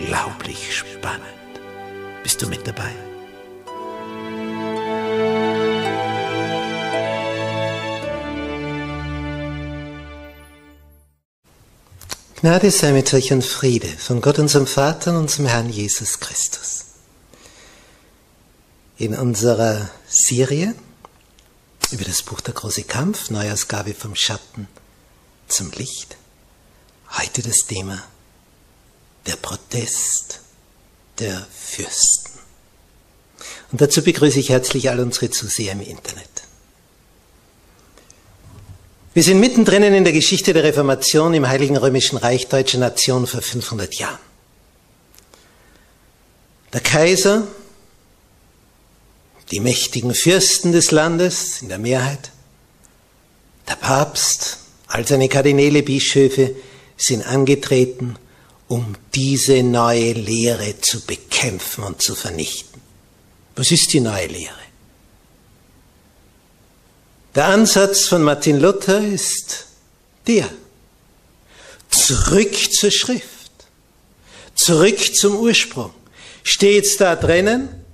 unglaublich spannend. Bist du mit dabei? Gnade sei mit euch und Friede von Gott unserem Vater und unserem Herrn Jesus Christus. In unserer Serie über das Buch Der große Kampf, Neuausgabe vom Schatten zum Licht, heute das Thema der Protest der Fürsten. Und dazu begrüße ich herzlich all unsere Zuseher im Internet. Wir sind mittendrin in der Geschichte der Reformation im Heiligen Römischen Reich Deutscher Nation vor 500 Jahren. Der Kaiser, die mächtigen Fürsten des Landes in der Mehrheit, der Papst, all seine Kardinäle, Bischöfe sind angetreten, um diese neue Lehre zu bekämpfen und zu vernichten. Was ist die neue Lehre? Der Ansatz von Martin Luther ist der. Zurück zur Schrift. Zurück zum Ursprung. Steht's da drinnen?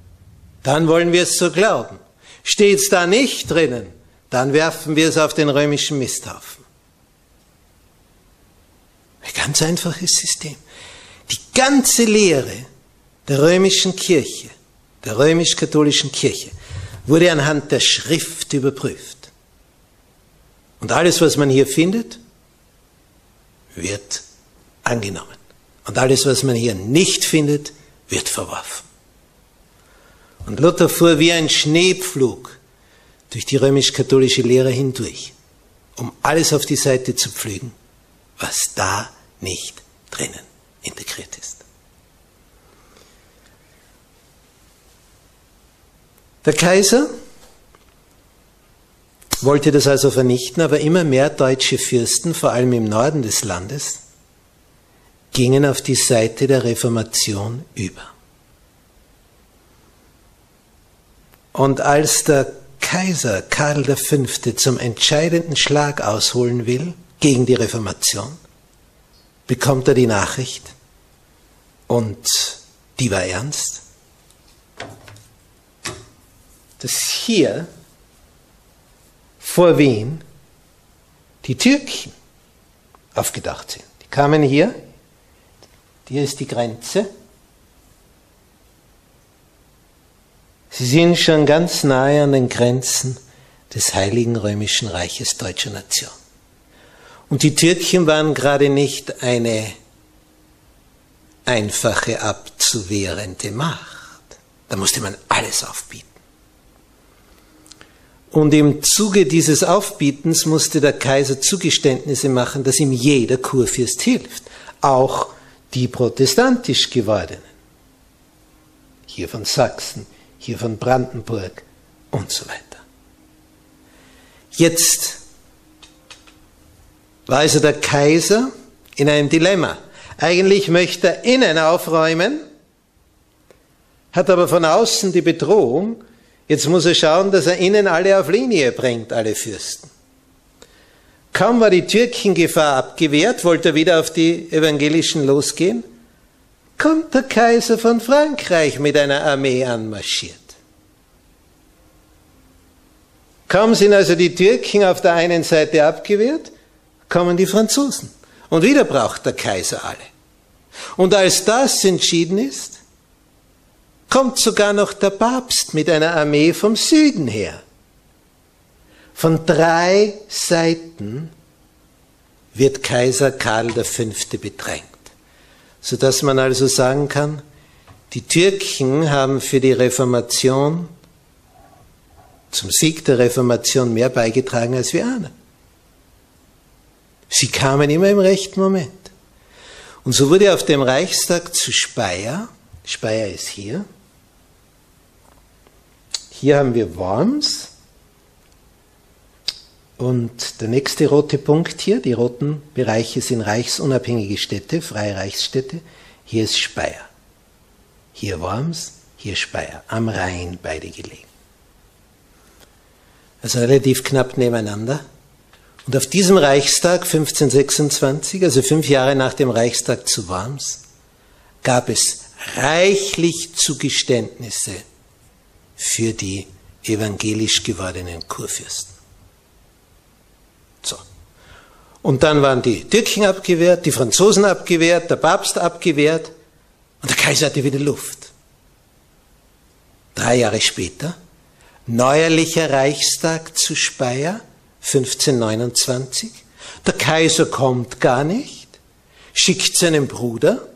Dann wollen wir es so glauben. Steht's da nicht drinnen? Dann werfen wir es auf den römischen Misthaufen. Ein ganz einfaches System. Die ganze Lehre der römischen Kirche, der römisch-katholischen Kirche, wurde anhand der Schrift überprüft. Und alles, was man hier findet, wird angenommen. Und alles, was man hier nicht findet, wird verworfen. Und Luther fuhr wie ein Schneepflug durch die römisch-katholische Lehre hindurch, um alles auf die Seite zu pflügen, was da nicht drinnen integriert ist. Der Kaiser wollte das also vernichten, aber immer mehr deutsche Fürsten, vor allem im Norden des Landes, gingen auf die Seite der Reformation über. Und als der Kaiser Karl V. zum entscheidenden Schlag ausholen will gegen die Reformation, bekommt er die Nachricht, und die war ernst, dass hier vor Wien die Türken aufgedacht sind. Die kamen hier, hier ist die Grenze. Sie sind schon ganz nahe an den Grenzen des Heiligen Römischen Reiches deutscher Nation. Und die Türken waren gerade nicht eine einfache abzuwehrende Macht. Da musste man alles aufbieten. Und im Zuge dieses Aufbietens musste der Kaiser Zugeständnisse machen, dass ihm jeder Kurfürst hilft, auch die protestantisch gewordenen. Hier von Sachsen, hier von Brandenburg und so weiter. Jetzt war also der Kaiser in einem Dilemma. Eigentlich möchte er innen aufräumen, hat aber von außen die Bedrohung, jetzt muss er schauen, dass er innen alle auf Linie bringt, alle Fürsten. Kaum war die Türkengefahr abgewehrt, wollte er wieder auf die Evangelischen losgehen, kommt der Kaiser von Frankreich mit einer Armee anmarschiert. Kaum sind also die Türken auf der einen Seite abgewehrt, kommen die Franzosen. Und wieder braucht der Kaiser alle. Und als das entschieden ist, kommt sogar noch der Papst mit einer Armee vom Süden her. Von drei Seiten wird Kaiser Karl V. bedrängt, sodass man also sagen kann, die Türken haben für die Reformation, zum Sieg der Reformation mehr beigetragen als wir ahnen. Sie kamen immer im rechten Moment. Und so wurde auf dem Reichstag zu Speyer, Speyer ist hier, hier haben wir Worms und der nächste rote Punkt hier, die roten Bereiche sind reichsunabhängige Städte, freie Reichsstädte, hier ist Speyer. Hier Worms, hier Speyer, am Rhein beide gelegen. Also relativ knapp nebeneinander. Und auf diesem Reichstag 1526, also fünf Jahre nach dem Reichstag zu Worms, gab es reichlich Zugeständnisse für die evangelisch gewordenen Kurfürsten. So. Und dann waren die Türken abgewehrt, die Franzosen abgewehrt, der Papst abgewehrt und der Kaiser hatte wieder Luft. Drei Jahre später, neuerlicher Reichstag zu Speyer, 1529. Der Kaiser kommt gar nicht, schickt seinen Bruder,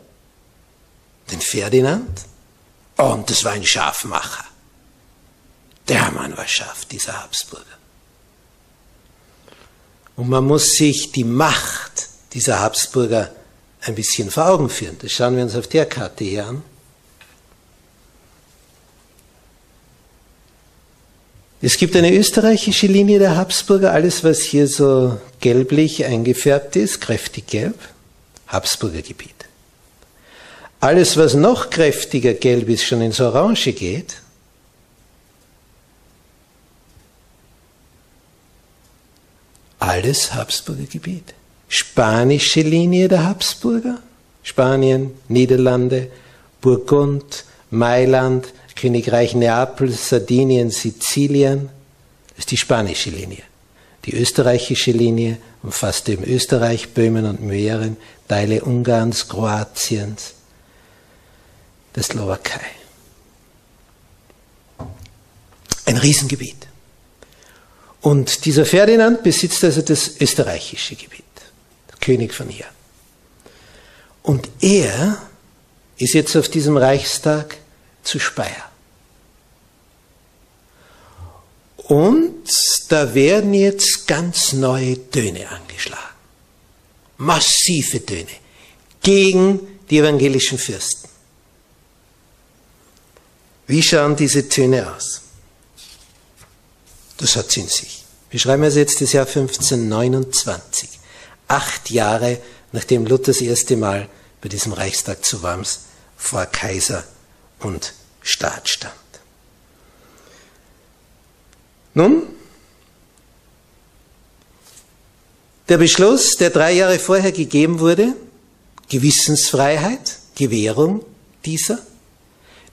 den Ferdinand, und das war ein Schafmacher. Der Mann war scharf, dieser Habsburger. Und man muss sich die Macht dieser Habsburger ein bisschen vor Augen führen. Das schauen wir uns auf der Karte hier an. Es gibt eine österreichische Linie der Habsburger, alles was hier so gelblich eingefärbt ist, kräftig gelb, Habsburger Gebiet. Alles was noch kräftiger gelb ist, schon ins Orange geht, alles Habsburger Gebiet. Spanische Linie der Habsburger, Spanien, Niederlande, Burgund, Mailand, Königreich Neapel, Sardinien, Sizilien, ist die spanische Linie. Die österreichische Linie umfasst eben Österreich, Böhmen und Mähren, Teile Ungarns, Kroatiens, der Slowakei. Ein Riesengebiet. Und dieser Ferdinand besitzt also das österreichische Gebiet, der König von hier. Und er ist jetzt auf diesem Reichstag zu Speyer. Und da werden jetzt ganz neue Töne angeschlagen. Massive Töne gegen die evangelischen Fürsten. Wie schauen diese Töne aus? Das hat sie in sich. Wir schreiben also jetzt das Jahr 1529. Acht Jahre nachdem Luther das erste Mal bei diesem Reichstag zu Worms vor Kaiser und Staat stand. Nun, der Beschluss, der drei Jahre vorher gegeben wurde, Gewissensfreiheit, Gewährung dieser,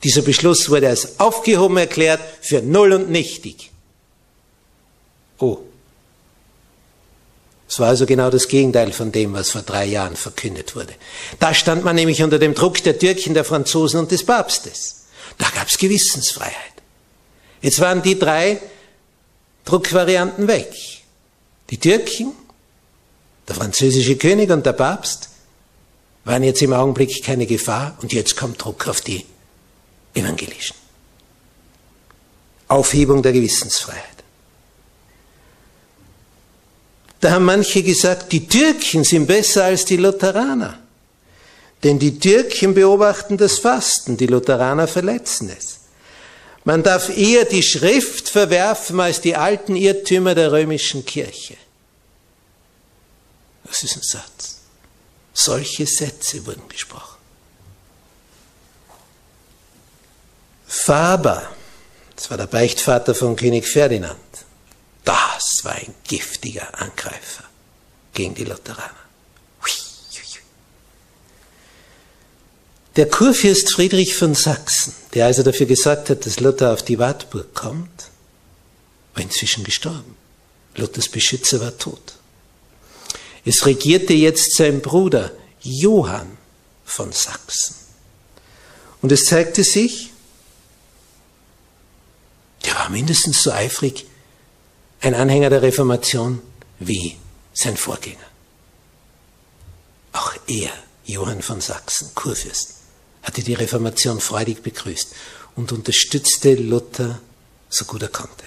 dieser Beschluss wurde als aufgehoben erklärt für null und nichtig. Oh. Es war also genau das Gegenteil von dem, was vor drei Jahren verkündet wurde. Da stand man nämlich unter dem Druck der Türken, der Franzosen und des Papstes. Da gab es Gewissensfreiheit. Jetzt waren die drei Druckvarianten weg. Die Türken, der französische König und der Papst waren jetzt im Augenblick keine Gefahr und jetzt kommt Druck auf die Evangelischen. Aufhebung der Gewissensfreiheit. Da haben manche gesagt, die Türken sind besser als die Lutheraner. Denn die Türken beobachten das Fasten, die Lutheraner verletzen es. Man darf eher die Schrift verwerfen als die alten Irrtümer der römischen Kirche. Das ist ein Satz. Solche Sätze wurden gesprochen. Faber, das war der Beichtvater von König Ferdinand, das war ein giftiger Angreifer gegen die Lutheraner. Der Kurfürst Friedrich von Sachsen, der also dafür gesorgt hat, dass Luther auf die Wartburg kommt, war inzwischen gestorben. Luthers Beschützer war tot. Es regierte jetzt sein Bruder Johann von Sachsen. Und es zeigte sich, der war mindestens so eifrig ein Anhänger der Reformation wie sein Vorgänger. Auch er, Johann von Sachsen, Kurfürst, hatte die Reformation freudig begrüßt und unterstützte Luther so gut er konnte.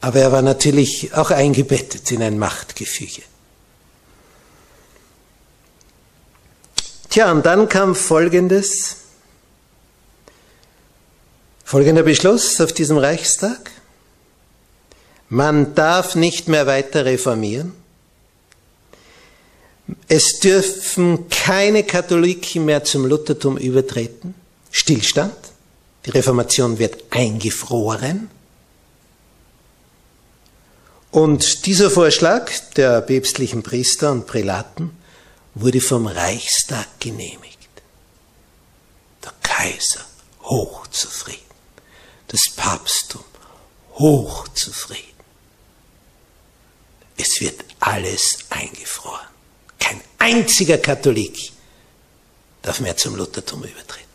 Aber er war natürlich auch eingebettet in ein Machtgefüge. Tja, und dann kam folgendes, folgender Beschluss auf diesem Reichstag. Man darf nicht mehr weiter reformieren. Es dürfen keine Katholiken mehr zum Luthertum übertreten. Stillstand. Die Reformation wird eingefroren. Und dieser Vorschlag der päpstlichen Priester und Prälaten wurde vom Reichstag genehmigt. Der Kaiser hochzufrieden. Das Papsttum hochzufrieden. Es wird alles eingefroren. Kein einziger Katholik darf mehr zum Luthertum übertreten.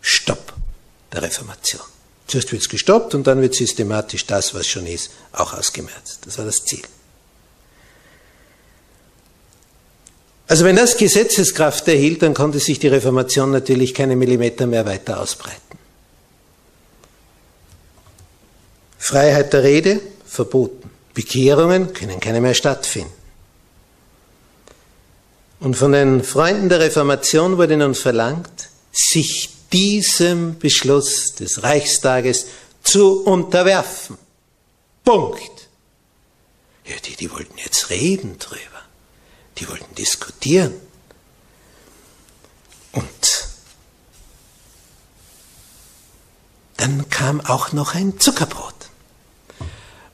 Stopp der Reformation. Zuerst wird es gestoppt und dann wird systematisch das, was schon ist, auch ausgemerzt. Das war das Ziel. Also wenn das Gesetzeskraft erhielt, dann konnte sich die Reformation natürlich keine Millimeter mehr weiter ausbreiten. Freiheit der Rede verboten. Bekehrungen können keine mehr stattfinden. Und von den Freunden der Reformation wurde nun verlangt, sich diesem Beschluss des Reichstages zu unterwerfen. Punkt. Ja, die, die wollten jetzt reden drüber. Die wollten diskutieren. Und dann kam auch noch ein Zuckerbrot.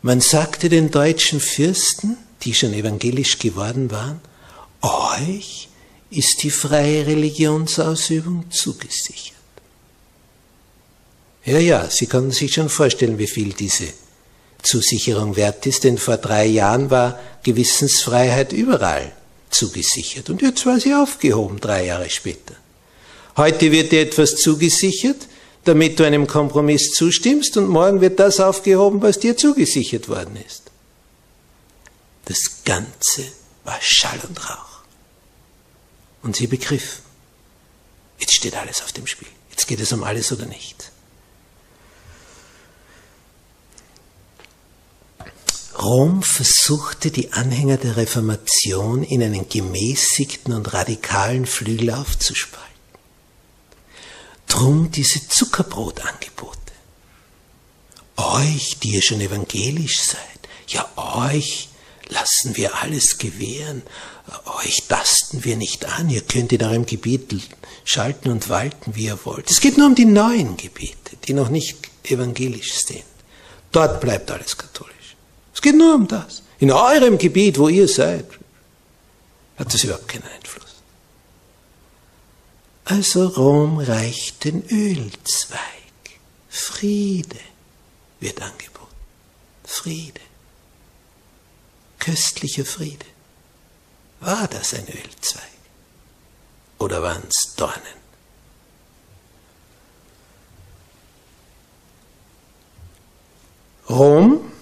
Man sagte den deutschen Fürsten, die schon evangelisch geworden waren, euch ist die freie Religionsausübung zugesichert. Ja, ja, Sie konnten sich schon vorstellen, wie viel diese Zusicherung wert ist, denn vor drei Jahren war Gewissensfreiheit überall zugesichert und jetzt war sie aufgehoben, drei Jahre später. Heute wird dir etwas zugesichert, damit du einem Kompromiss zustimmst und morgen wird das aufgehoben, was dir zugesichert worden ist. Das Ganze war Schall und Rauch. Und sie begriffen, jetzt steht alles auf dem Spiel. Jetzt geht es um alles oder nichts. Rom versuchte die Anhänger der Reformation in einen gemäßigten und radikalen Flügel aufzuspalten. Drum diese Zuckerbrotangebote. Euch, die ihr schon evangelisch seid, ja euch lassen wir alles gewähren, euch tasten wir nicht an, ihr könnt in eurem Gebiet schalten und walten, wie ihr wollt. Es geht nur um die neuen Gebiete, die noch nicht evangelisch sind. Dort bleibt alles katholisch. Es geht nur um das. In eurem Gebiet, wo ihr seid, hat das überhaupt keinen Einfluss. Also Rom reicht den Ölzweig. Friede wird angeboten. Friede. Köstlicher Friede. War das ein Ölzweig? Oder waren es Dornen? Rom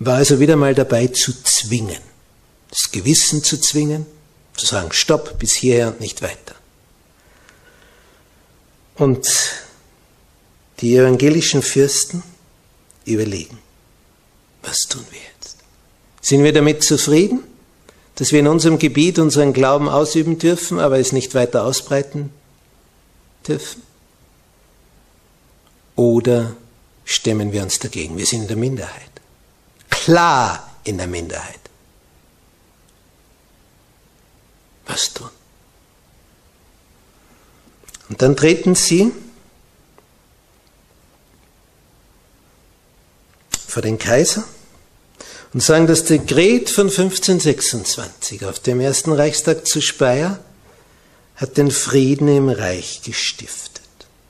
war also wieder mal dabei zu zwingen, das Gewissen zu zwingen, zu sagen, stopp, bis hierher und nicht weiter. Und die evangelischen Fürsten überlegen, was tun wir jetzt? Sind wir damit zufrieden, dass wir in unserem Gebiet unseren Glauben ausüben dürfen, aber es nicht weiter ausbreiten dürfen? Oder stemmen wir uns dagegen? Wir sind in der Minderheit. Klar in der Minderheit. Was tun? Und dann treten sie vor den Kaiser und sagen, das Dekret von 1526 auf dem ersten Reichstag zu Speyer hat den Frieden im Reich gestiftet.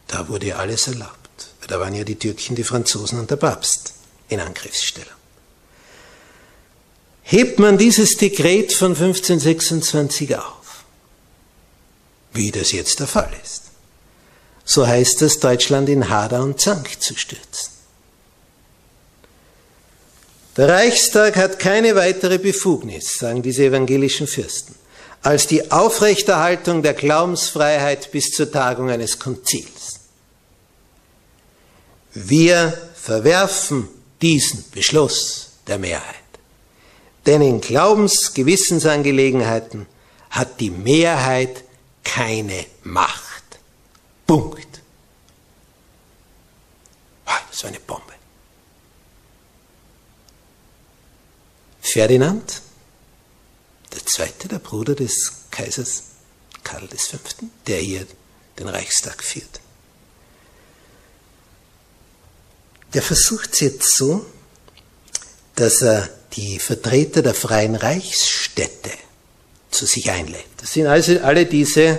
Da wurde alles erlaubt. Da waren ja die Türken, die Franzosen und der Papst in Angriffsstellung. Hebt man dieses Dekret von 1526 auf, wie das jetzt der Fall ist, so heißt es, Deutschland in Hader und Zank zu stürzen. Der Reichstag hat keine weitere Befugnis, sagen diese evangelischen Fürsten, als die Aufrechterhaltung der Glaubensfreiheit bis zur Tagung eines Konzils. Wir verwerfen diesen Beschluss der Mehrheit. Denn in Glaubensgewissensangelegenheiten hat die Mehrheit keine Macht. Punkt. Das war eine Bombe. Ferdinand, der zweite, der Bruder des Kaisers Karl V., der hier den Reichstag führt. Der versucht es jetzt so, dass er die Vertreter der freien Reichsstädte zu sich einlädt. Das sind also alle diese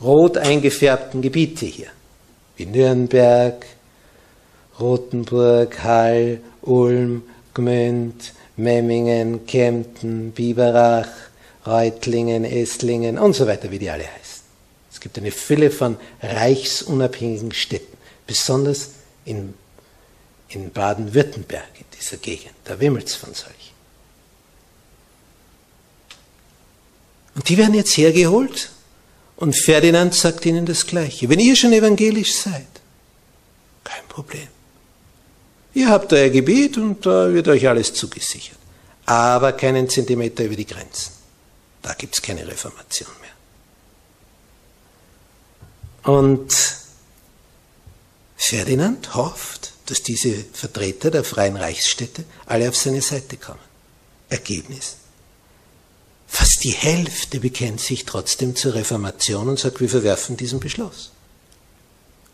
rot eingefärbten Gebiete hier, wie Nürnberg, Rothenburg, Hall, Ulm, Gmünd, Memmingen, Kempten, Biberach, Reutlingen, Esslingen und so weiter, wie die alle heißen. Es gibt eine Fülle von reichsunabhängigen Städten, besonders in, in Baden-Württemberg, in dieser Gegend. Da wimmelt es von solchen. Und die werden jetzt hergeholt und Ferdinand sagt ihnen das Gleiche. Wenn ihr schon evangelisch seid, kein Problem. Ihr habt euer Gebiet und da wird euch alles zugesichert. Aber keinen Zentimeter über die Grenzen. Da gibt es keine Reformation mehr. Und Ferdinand hofft, dass diese Vertreter der freien Reichsstädte alle auf seine Seite kommen. Ergebnis. Fast die Hälfte bekennt sich trotzdem zur Reformation und sagt, wir verwerfen diesen Beschluss.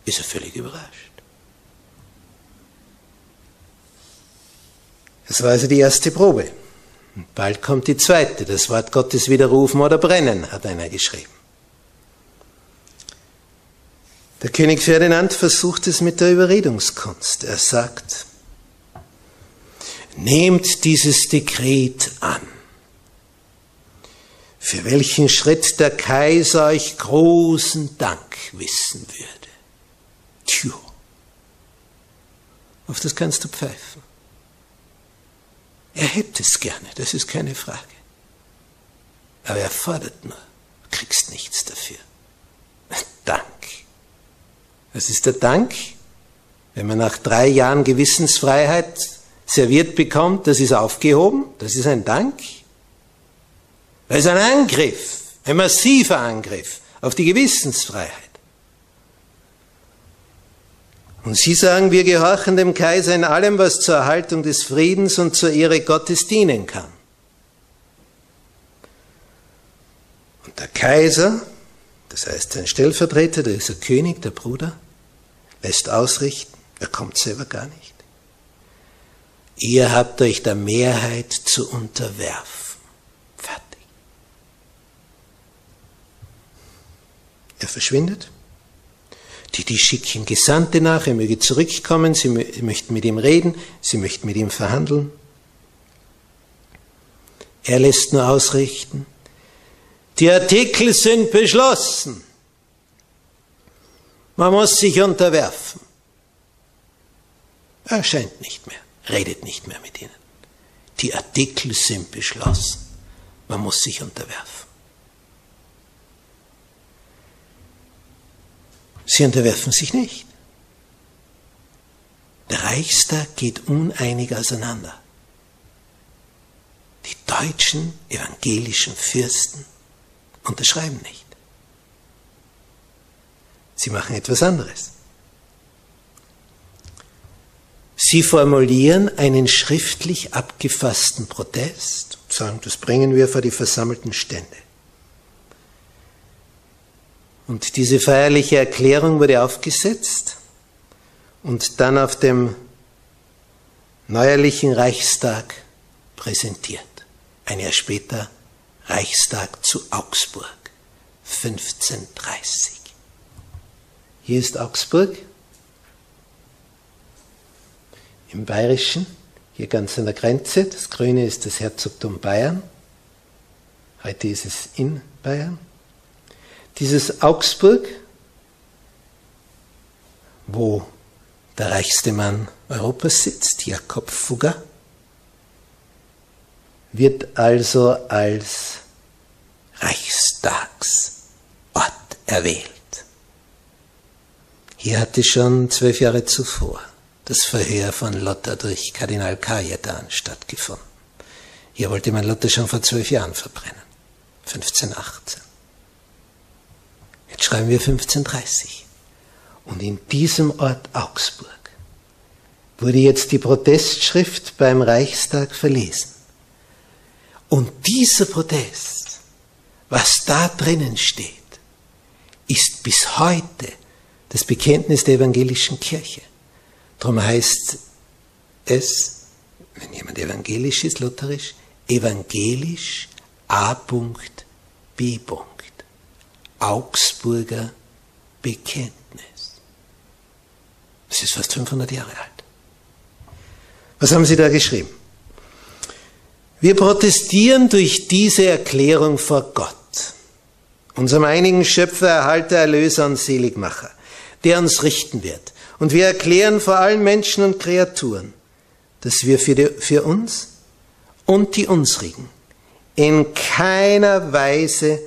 Ist er völlig überrascht. Das war also die erste Probe. bald kommt die zweite. Das Wort Gottes widerrufen oder brennen, hat einer geschrieben. Der König Ferdinand versucht es mit der Überredungskunst. Er sagt, nehmt dieses Dekret an, für welchen Schritt der Kaiser euch großen Dank wissen würde. Tja, auf das kannst du pfeifen. Er hätte es gerne, das ist keine Frage. Aber er fordert nur, du kriegst nichts dafür. Dank. Was ist der Dank? Wenn man nach drei Jahren Gewissensfreiheit serviert bekommt, das ist aufgehoben, das ist ein Dank. Das ist ein Angriff, ein massiver Angriff auf die Gewissensfreiheit. Und Sie sagen, wir gehorchen dem Kaiser in allem, was zur Erhaltung des Friedens und zur Ehre Gottes dienen kann. Und der Kaiser, das heißt sein Stellvertreter, der ist der König, der Bruder, lässt ausrichten, er kommt selber gar nicht. Ihr habt euch der Mehrheit zu unterwerfen. Fertig. Er verschwindet die, die schicken Gesandte nach, er möge zurückkommen, sie möchten mit ihm reden, sie möchten mit ihm verhandeln. Er lässt nur ausrichten, die Artikel sind beschlossen. Man muss sich unterwerfen. Er erscheint nicht mehr, redet nicht mehr mit ihnen. Die Artikel sind beschlossen. Man muss sich unterwerfen. Sie unterwerfen sich nicht. Der Reichstag geht uneinig auseinander. Die deutschen evangelischen Fürsten unterschreiben nicht. Sie machen etwas anderes. Sie formulieren einen schriftlich abgefassten Protest und sagen, das bringen wir vor die versammelten Stände. Und diese feierliche Erklärung wurde aufgesetzt und dann auf dem neuerlichen Reichstag präsentiert. Ein Jahr später Reichstag zu Augsburg, 1530. Hier ist Augsburg im Bayerischen, hier ganz an der Grenze. Das Grüne ist das Herzogtum Bayern. Heute ist es in Bayern. Dieses Augsburg, wo der reichste Mann Europas sitzt, Jakob Fugger, wird also als Reichstagsort erwählt. Hier hatte schon zwölf Jahre zuvor das Verhör von Lotta durch Kardinal Kajetan stattgefunden. Hier wollte man Lotta schon vor zwölf Jahren verbrennen, 1518. Schreiben wir 1530. Und in diesem Ort Augsburg wurde jetzt die Protestschrift beim Reichstag verlesen. Und dieser Protest, was da drinnen steht, ist bis heute das Bekenntnis der evangelischen Kirche. Darum heißt es, wenn jemand evangelisch ist, lutherisch, evangelisch A.B. Augsburger Bekenntnis. Das ist fast 500 Jahre alt. Was haben Sie da geschrieben? Wir protestieren durch diese Erklärung vor Gott, unserem einigen Schöpfer, Erhalter, Erlöser und Seligmacher, der uns richten wird. Und wir erklären vor allen Menschen und Kreaturen, dass wir für, die, für uns und die unsrigen in keiner Weise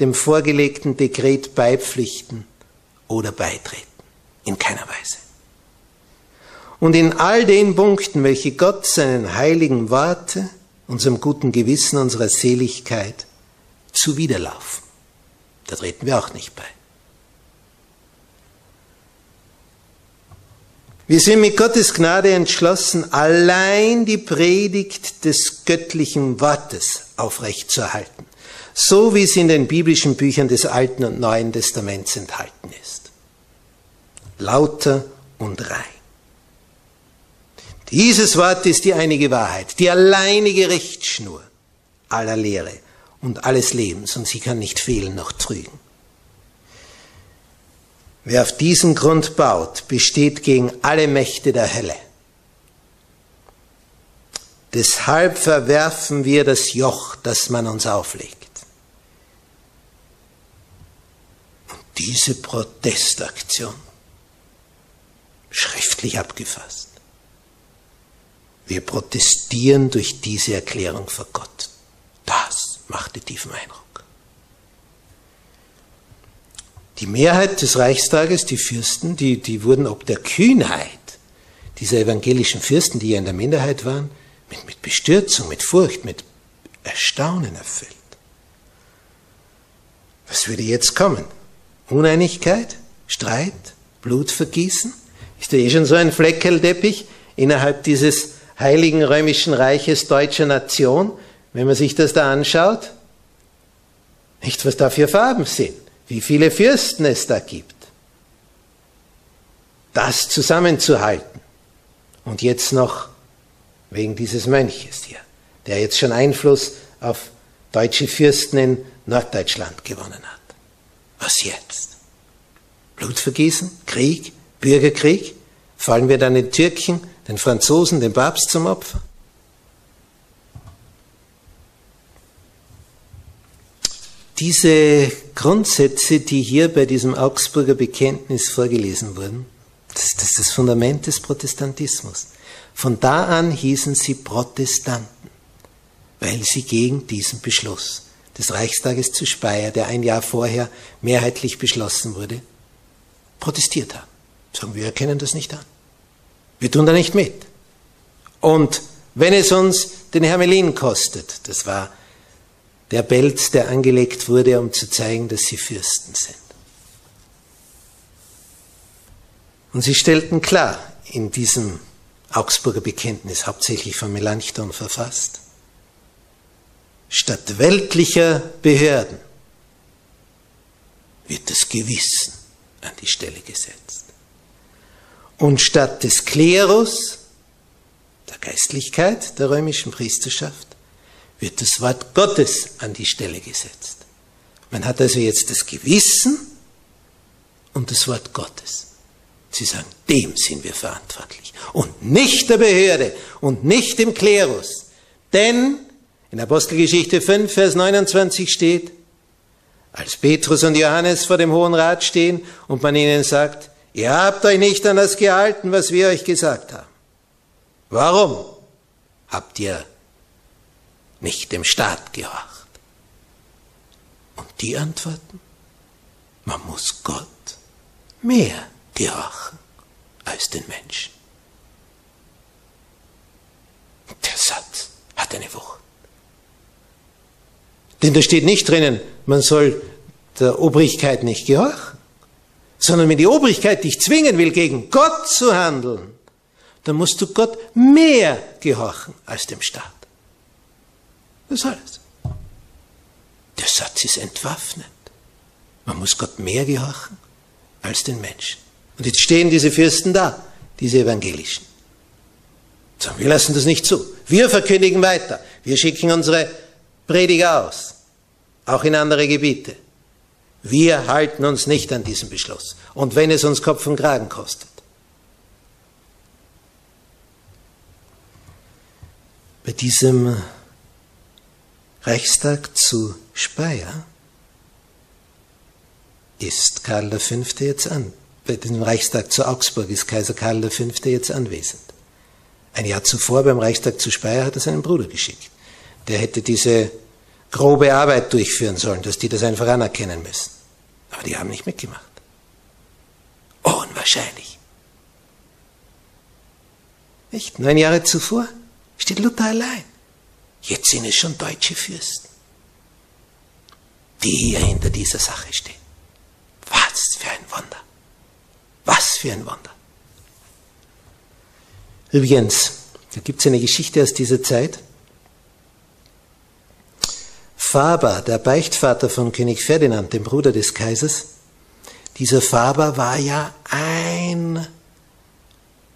dem vorgelegten Dekret beipflichten oder beitreten. In keiner Weise. Und in all den Punkten, welche Gott seinen heiligen Worte, unserem guten Gewissen, unserer Seligkeit zuwiderlaufen, da treten wir auch nicht bei. Wir sind mit Gottes Gnade entschlossen, allein die Predigt des göttlichen Wortes aufrechtzuerhalten, so wie es in den biblischen Büchern des Alten und Neuen Testaments enthalten ist. Lauter und rein. Dieses Wort ist die einige Wahrheit, die alleinige Richtschnur aller Lehre und alles Lebens, und sie kann nicht fehlen noch trügen. Wer auf diesen Grund baut, besteht gegen alle Mächte der Hölle. Deshalb verwerfen wir das Joch, das man uns auflegt. Und diese Protestaktion, schriftlich abgefasst, wir protestieren durch diese Erklärung vor Gott. Das machte tiefen Eindruck. Die Mehrheit des Reichstages, die Fürsten, die, die wurden ob der Kühnheit dieser evangelischen Fürsten, die ja in der Minderheit waren, mit, mit Bestürzung, mit Furcht, mit Erstaunen erfüllt. Was würde jetzt kommen? Uneinigkeit? Streit? Blutvergießen? Ist da eh schon so ein Fleckelteppich innerhalb dieses heiligen römischen Reiches deutscher Nation, wenn man sich das da anschaut? Nicht, was da für Farben sind wie viele Fürsten es da gibt. Das zusammenzuhalten. Und jetzt noch wegen dieses Mönches hier, der jetzt schon Einfluss auf deutsche Fürsten in Norddeutschland gewonnen hat. Was jetzt? Blutvergießen? Krieg? Bürgerkrieg? Fallen wir dann den Türken, den Franzosen, dem Papst zum Opfer? Diese Grundsätze, die hier bei diesem Augsburger Bekenntnis vorgelesen wurden, das, das ist das Fundament des Protestantismus. Von da an hießen sie Protestanten, weil sie gegen diesen Beschluss des Reichstages zu Speyer, der ein Jahr vorher mehrheitlich beschlossen wurde, protestiert haben. Sagen wir erkennen das nicht an. Wir tun da nicht mit. Und wenn es uns den Hermelin kostet, das war der Pelz, der angelegt wurde, um zu zeigen, dass sie Fürsten sind. Und sie stellten klar in diesem Augsburger Bekenntnis, hauptsächlich von Melanchthon verfasst, statt weltlicher Behörden wird das Gewissen an die Stelle gesetzt. Und statt des Klerus, der Geistlichkeit der römischen Priesterschaft wird das Wort Gottes an die Stelle gesetzt. Man hat also jetzt das Gewissen und das Wort Gottes. Sie sagen, dem sind wir verantwortlich und nicht der Behörde und nicht dem Klerus. Denn in Apostelgeschichte 5, Vers 29 steht, als Petrus und Johannes vor dem Hohen Rat stehen und man ihnen sagt, ihr habt euch nicht an das gehalten, was wir euch gesagt haben. Warum habt ihr nicht dem Staat gehorcht? Und die antworten, man muss Gott mehr gehorchen als den Menschen. Der Satz hat eine Wucht. Denn da steht nicht drinnen, man soll der Obrigkeit nicht gehorchen, sondern wenn die Obrigkeit dich zwingen will, gegen Gott zu handeln, dann musst du Gott mehr gehorchen als dem Staat. Das alles. Der Satz ist entwaffnend. Man muss Gott mehr gehorchen als den Menschen. Und jetzt stehen diese Fürsten da, diese evangelischen. Sagen, wir lassen das nicht zu. Wir verkündigen weiter. Wir schicken unsere Prediger aus, auch in andere Gebiete. Wir halten uns nicht an diesen Beschluss. Und wenn es uns Kopf und Kragen kostet. Bei diesem Reichstag zu Speyer ist Karl V. jetzt an. Bei diesem Reichstag zu Augsburg ist Kaiser Karl V. jetzt anwesend. Ein Jahr zuvor beim Reichstag zu Speyer hat er seinen Bruder geschickt. Der hätte diese grobe Arbeit durchführen sollen, dass die das einfach anerkennen müssen. Aber die haben nicht mitgemacht. Unwahrscheinlich. Nicht? Neun Jahre zuvor steht Luther allein. Jetzt sind es schon deutsche Fürsten, die hier hinter dieser Sache stehen. Was für ein Wunder. Was für ein Wunder. Übrigens, da gibt es eine Geschichte aus dieser Zeit. Faber, der Beichtvater von König Ferdinand, dem Bruder des Kaisers, dieser Faber war ja ein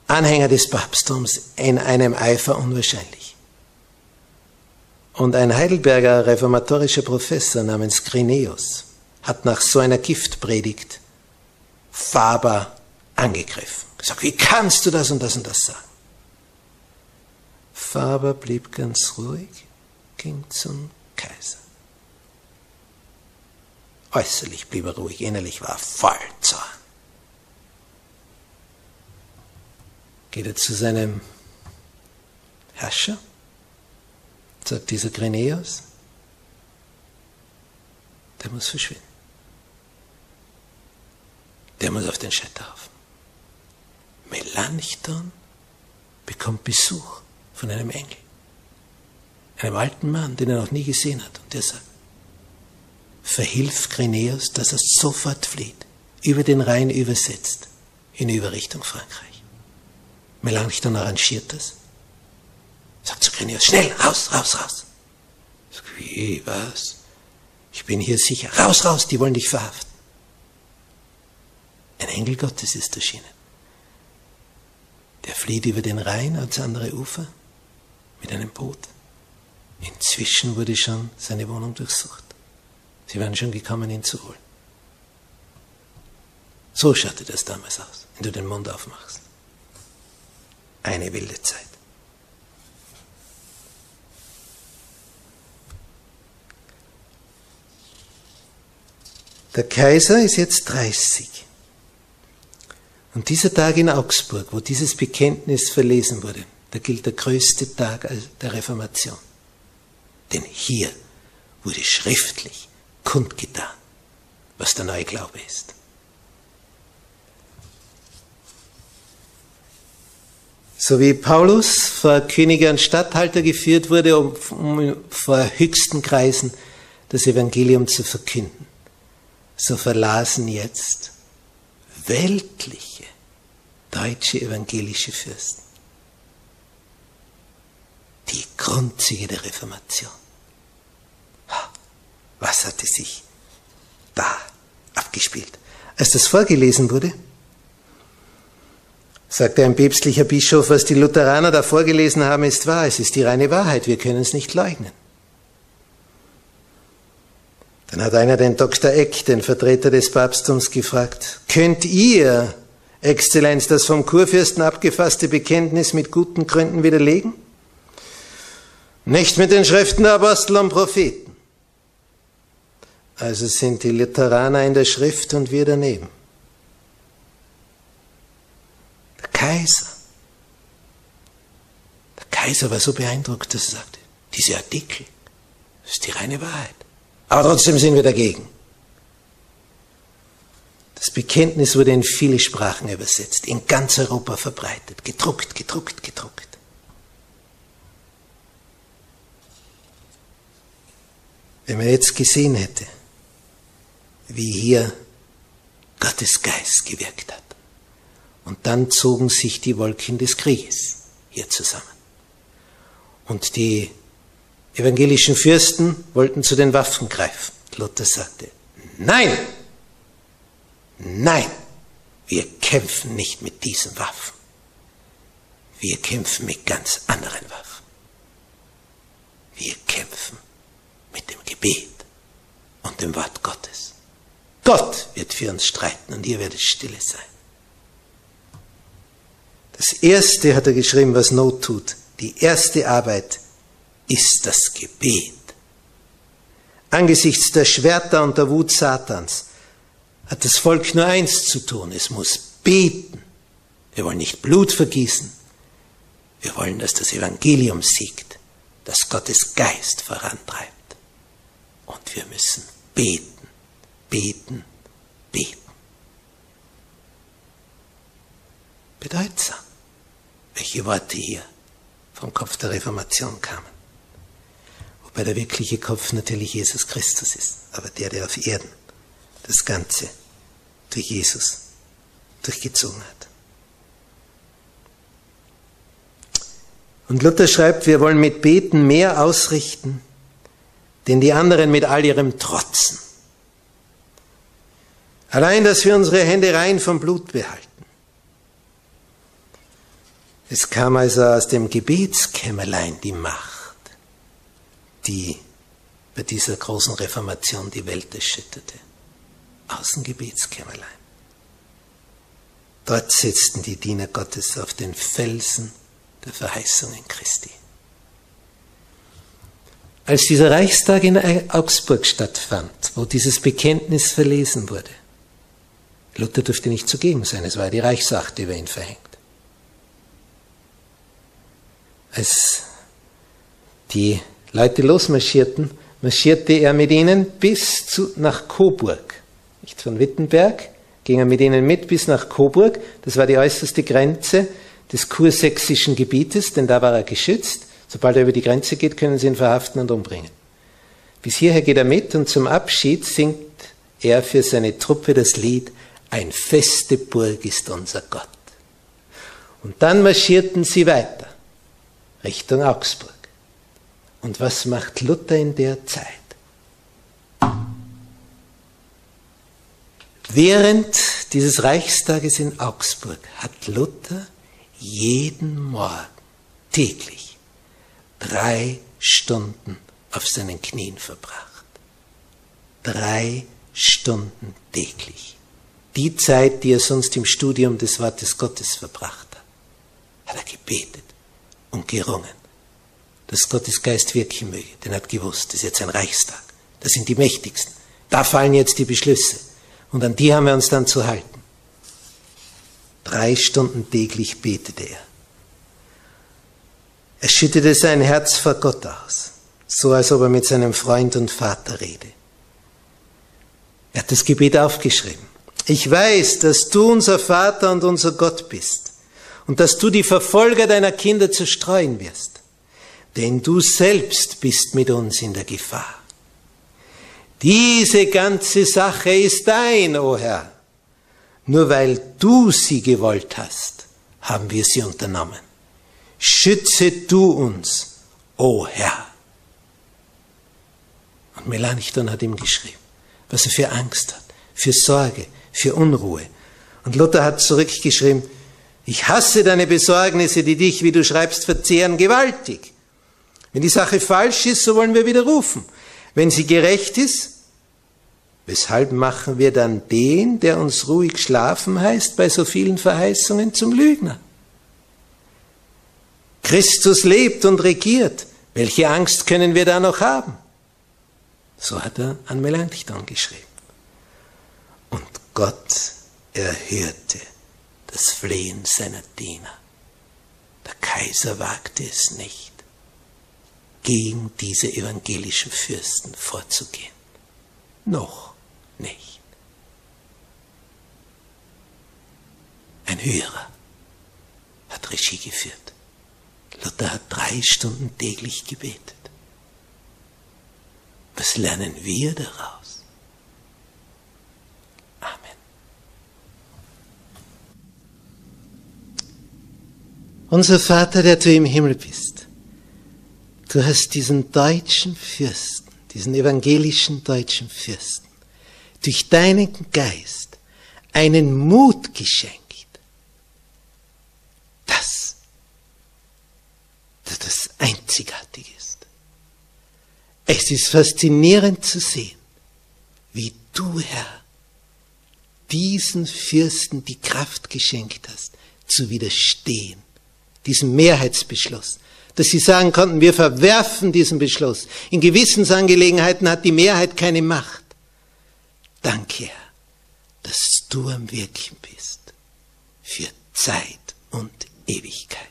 Anhänger des Papsttums in einem Eifer unwahrscheinlich. Und ein Heidelberger reformatorischer Professor namens Grineus hat nach so einer Giftpredigt Faber angegriffen. Gesagt, wie kannst du das und das und das sagen? Faber blieb ganz ruhig, ging zum Kaiser. Äußerlich blieb er ruhig, innerlich war er voll Zorn. Geht er zu seinem Herrscher, sagt dieser Grineus, der muss verschwinden. Der muss auf den Scheiterhaufen. Melanchthon bekommt Besuch von einem Engel. Einem alten Mann, den er noch nie gesehen hat. Und der sagt, verhilf Grineus, dass er sofort flieht, über den Rhein übersetzt, hinüber Richtung Frankreich. Melanchthon arrangiert das. Sagt zu Grineus, schnell, raus, raus, raus. Sag, wie, was? Ich bin hier sicher. Raus, raus, die wollen dich verhaften. Ein Engel Gottes ist erschienen. Der flieht über den Rhein ans andere Ufer mit einem Boot. Inzwischen wurde schon seine Wohnung durchsucht. Sie waren schon gekommen, ihn zu holen. So schaute das damals aus, wenn du den Mund aufmachst. Eine wilde Zeit. Der Kaiser ist jetzt 30. Und dieser Tag in Augsburg, wo dieses Bekenntnis verlesen wurde, da gilt der größte Tag der Reformation. Denn hier wurde schriftlich kundgetan, was der neue Glaube ist. So wie Paulus vor Könige und Statthalter geführt wurde, um, vor höchsten Kreisen das Evangelium zu verkünden, so verlasen jetzt weltliche deutsche evangelische Fürsten die Grundzüge der Reformation. Was hatte sich da abgespielt? Als das vorgelesen wurde, Sagte ein päpstlicher Bischof, was die Lutheraner da vorgelesen haben, ist wahr. Es ist die reine Wahrheit. Wir können es nicht leugnen. Dann hat einer den Dr. Eck, den Vertreter des Papsttums, gefragt, könnt ihr, Exzellenz, das vom Kurfürsten abgefasste Bekenntnis mit guten Gründen widerlegen? Nicht mit den Schriften der Apostel und Propheten. Also sind die Lutheraner in der Schrift und wir daneben. Der Kaiser. Der Kaiser war so beeindruckt, dass er sagte, diese Artikel, das ist die reine Wahrheit. Aber trotzdem sind wir dagegen. Das Bekenntnis wurde in viele Sprachen übersetzt, in ganz Europa verbreitet, gedruckt, gedruckt, gedruckt. Wenn man jetzt gesehen hätte, wie hier Gottes Geist gewirkt hat, und dann zogen sich die Wolken des Krieges hier zusammen. Und die evangelischen Fürsten wollten zu den Waffen greifen. Luther sagte, nein, nein, wir kämpfen nicht mit diesen Waffen. Wir kämpfen mit ganz anderen Waffen. Wir kämpfen mit dem Gebet und dem Wort Gottes. Gott wird für uns streiten und ihr werdet stille sein. Das erste hat er geschrieben, was Not tut. Die erste Arbeit ist das Gebet. Angesichts der Schwerter und der Wut Satans hat das Volk nur eins zu tun, es muss beten. Wir wollen nicht Blut vergießen, wir wollen, dass das Evangelium siegt, dass Gottes Geist vorantreibt. Und wir müssen beten, beten, beten. Bedeutsam, welche Worte hier vom Kopf der Reformation kamen weil der wirkliche Kopf natürlich Jesus Christus ist, aber der, der auf Erden das Ganze durch Jesus durchgezogen hat. Und Luther schreibt, wir wollen mit Beten mehr ausrichten, denn die anderen mit all ihrem Trotzen. Allein, dass wir unsere Hände rein vom Blut behalten. Es kam also aus dem Gebetskämmerlein die Macht die bei dieser großen Reformation die Welt erschütterte. Außengebetskämmerlein. Dort setzten die Diener Gottes auf den Felsen der Verheißungen Christi. Als dieser Reichstag in Augsburg stattfand, wo dieses Bekenntnis verlesen wurde, Luther durfte nicht zugegen sein, es war die Reichsacht über ihn verhängt. Als die Leute losmarschierten, marschierte er mit ihnen bis zu, nach Coburg. Nicht von Wittenberg, ging er mit ihnen mit bis nach Coburg. Das war die äußerste Grenze des kursächsischen Gebietes, denn da war er geschützt. Sobald er über die Grenze geht, können sie ihn verhaften und umbringen. Bis hierher geht er mit und zum Abschied singt er für seine Truppe das Lied Ein feste Burg ist unser Gott. Und dann marschierten sie weiter Richtung Augsburg. Und was macht Luther in der Zeit? Während dieses Reichstages in Augsburg hat Luther jeden Morgen täglich drei Stunden auf seinen Knien verbracht. Drei Stunden täglich. Die Zeit, die er sonst im Studium des Wortes Gottes verbracht hat, hat er gebetet und gerungen dass Gottes Geist wirken möge. Denn er hat gewusst, das ist jetzt ein Reichstag. Das sind die Mächtigsten. Da fallen jetzt die Beschlüsse. Und an die haben wir uns dann zu halten. Drei Stunden täglich betete er. Er schüttete sein Herz vor Gott aus, so als ob er mit seinem Freund und Vater rede. Er hat das Gebet aufgeschrieben. Ich weiß, dass du unser Vater und unser Gott bist und dass du die Verfolger deiner Kinder zerstreuen wirst denn du selbst bist mit uns in der Gefahr. Diese ganze Sache ist dein, o oh Herr. Nur weil du sie gewollt hast, haben wir sie unternommen. Schütze du uns, o oh Herr. Und Melanchthon hat ihm geschrieben, was er für Angst hat, für Sorge, für Unruhe. Und Luther hat zurückgeschrieben, Ich hasse deine Besorgnisse, die dich, wie du schreibst, verzehren gewaltig. Wenn die Sache falsch ist, so wollen wir widerrufen. Wenn sie gerecht ist, weshalb machen wir dann den, der uns ruhig schlafen heißt, bei so vielen Verheißungen zum Lügner? Christus lebt und regiert. Welche Angst können wir da noch haben? So hat er an Melanchthon geschrieben. Und Gott erhörte das Flehen seiner Diener. Der Kaiser wagte es nicht, gegen diese evangelischen Fürsten vorzugehen. Noch nicht. Ein Hörer hat Regie geführt. Luther hat drei Stunden täglich gebetet. Was lernen wir daraus? Unser Vater, der du im Himmel bist, du hast diesen deutschen Fürsten, diesen evangelischen deutschen Fürsten, durch deinen Geist einen Mut geschenkt, das, das das Einzigartige ist. Es ist faszinierend zu sehen, wie du, Herr, diesen Fürsten die Kraft geschenkt hast, zu widerstehen diesem Mehrheitsbeschluss, dass sie sagen konnten, wir verwerfen diesen Beschluss. In Gewissensangelegenheiten hat die Mehrheit keine Macht. Danke, Herr, dass du am Wirken bist für Zeit und Ewigkeit.